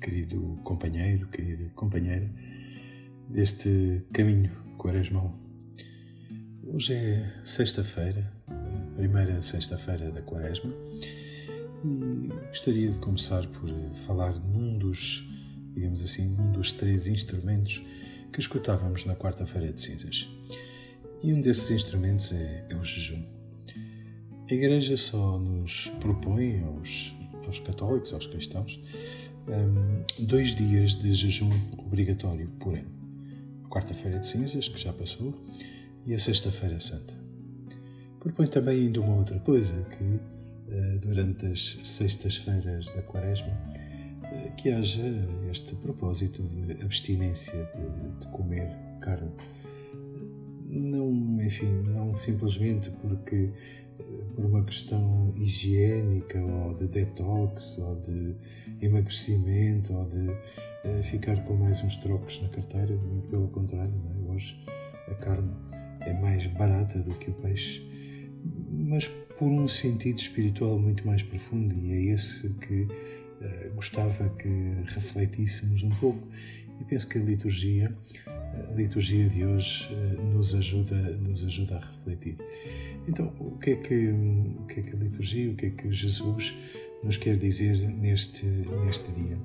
querido companheiro, querida companheira deste caminho quaresmal. Hoje é sexta-feira, primeira sexta-feira da quaresma, e gostaria de começar por falar num dos, digamos assim, num dos três instrumentos que escutávamos na quarta-feira de cinzas. E um desses instrumentos é, é o jejum. A Igreja só nos propõe aos, aos católicos, aos cristãos, um, dois dias de jejum obrigatório por ano. A quarta-feira de cinzas, que já passou, e a sexta-feira santa. Propõe também ainda uma outra coisa, que uh, durante as sextas-feiras da quaresma, uh, que haja este propósito de abstinência de, de comer carne. Não, enfim, não simplesmente porque por uma questão higiênica ou de detox ou de emagrecimento ou de uh, ficar com mais uns trocos na carteira, muito pelo contrário, é? hoje a carne é mais barata do que o peixe, mas por um sentido espiritual muito mais profundo e é esse que uh, gostava que refletíssemos um pouco e penso que a liturgia a liturgia de hoje uh, nos ajuda nos ajuda a refletir então, o que é que, o que, é que a liturgia, o que é que Jesus nos quer dizer neste, neste dia?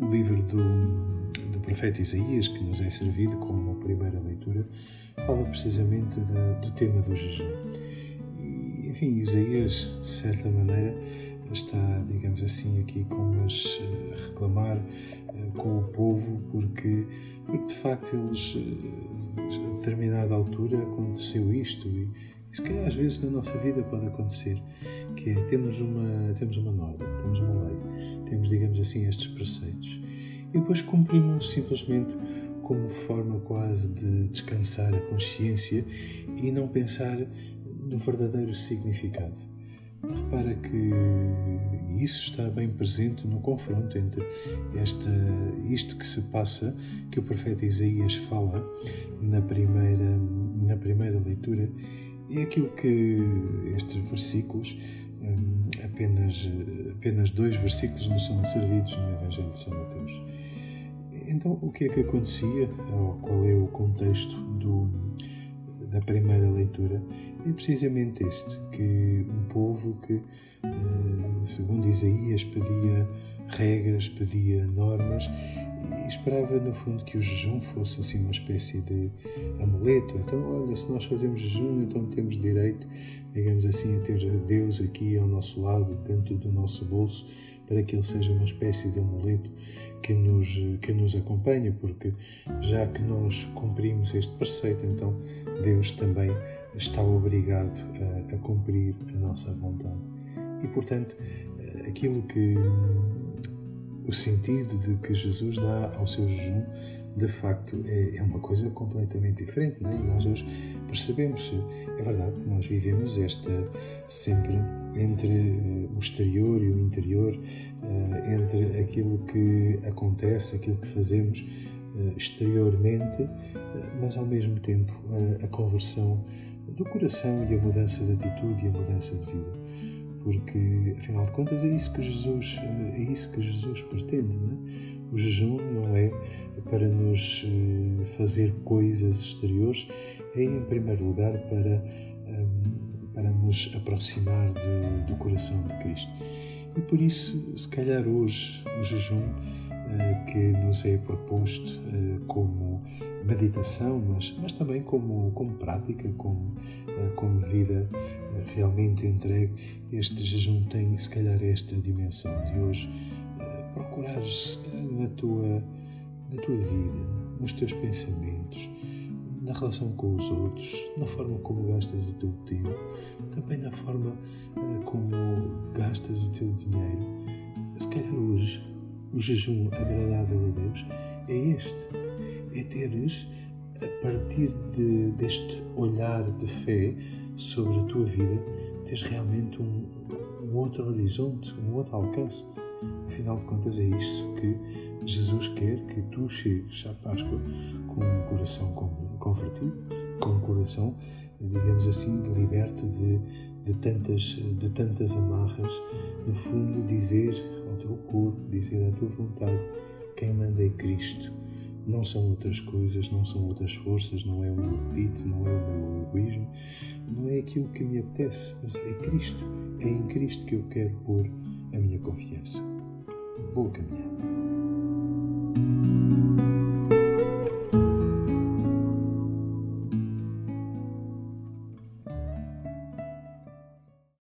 O livro do, do profeta Isaías, que nos é servido como primeira leitura, fala precisamente do tema do jejum. E, enfim, Isaías, de certa maneira, está, digamos assim, aqui como a reclamar uh, com o povo, porque, porque de facto eles, uh, a determinada altura, aconteceu isto e e se calhar às vezes na nossa vida pode acontecer, que é, temos uma, temos uma norma, temos uma lei, temos, digamos assim, estes preceitos. E depois cumprimos simplesmente como forma quase de descansar a consciência e não pensar no verdadeiro significado. Repara que isso está bem presente no confronto entre esta, isto que se passa, que o profeta Isaías fala na primeira, na primeira leitura, é aquilo que estes versículos, hum, apenas, apenas dois versículos nos são servidos no Evangelho de São Mateus. Então, o que é que acontecia? Ou qual é o contexto do, da primeira leitura? É precisamente este: que um povo que, hum, segundo Isaías, pedia regras, pedia normas e esperava no fundo que o jejum fosse assim uma espécie de amuleto. Então, olha, se nós fazemos jejum, então temos direito, digamos assim, a ter Deus aqui ao nosso lado, dentro do nosso bolso, para que ele seja uma espécie de amuleto que nos, que nos acompanha, porque já que nós cumprimos este preceito, então Deus também está obrigado a, a cumprir a nossa vontade. E, portanto, aquilo que o sentido de que Jesus dá ao seu jejum, de facto, é, é uma coisa completamente diferente. Não é? E nós hoje percebemos, é verdade, nós vivemos esta sempre entre eh, o exterior e o interior, eh, entre aquilo que acontece, aquilo que fazemos eh, exteriormente, mas ao mesmo tempo a conversão do coração e a mudança de atitude e a mudança de vida porque afinal de contas é isso que Jesus é isso que Jesus pretende é? O jejum não é? Para nos eh, fazer coisas exteriores é em primeiro lugar para hum, para nos aproximar de, do coração de Cristo. E por isso se calhar hoje o jejum eh, que nos é proposto eh, como meditação, mas, mas também como, como prática, como, como vida realmente entregue, este jejum tem se calhar esta dimensão de hoje procurares na tua, na tua vida, nos teus pensamentos, na relação com os outros, na forma como gastas o teu tempo, também na forma eh, como gastas o teu dinheiro. Se calhar hoje o jejum agradável a Deus é este: é teres, a partir de, deste olhar de fé, sobre a tua vida, tens realmente um, um outro horizonte, um outro alcance. Afinal de contas, é isso que Jesus quer que tu chegues à Páscoa com um coração convertido, com um coração, digamos assim, liberto de, de, tantas, de tantas amarras. No fundo, dizer ao teu corpo, dizer à tua vontade: quem manda é Cristo. Não são outras coisas, não são outras forças, não é o meu apetite, não é o meu egoísmo, não é aquilo que me apetece, mas é Cristo. É em Cristo que eu quero pôr a minha confiança. Бог ко.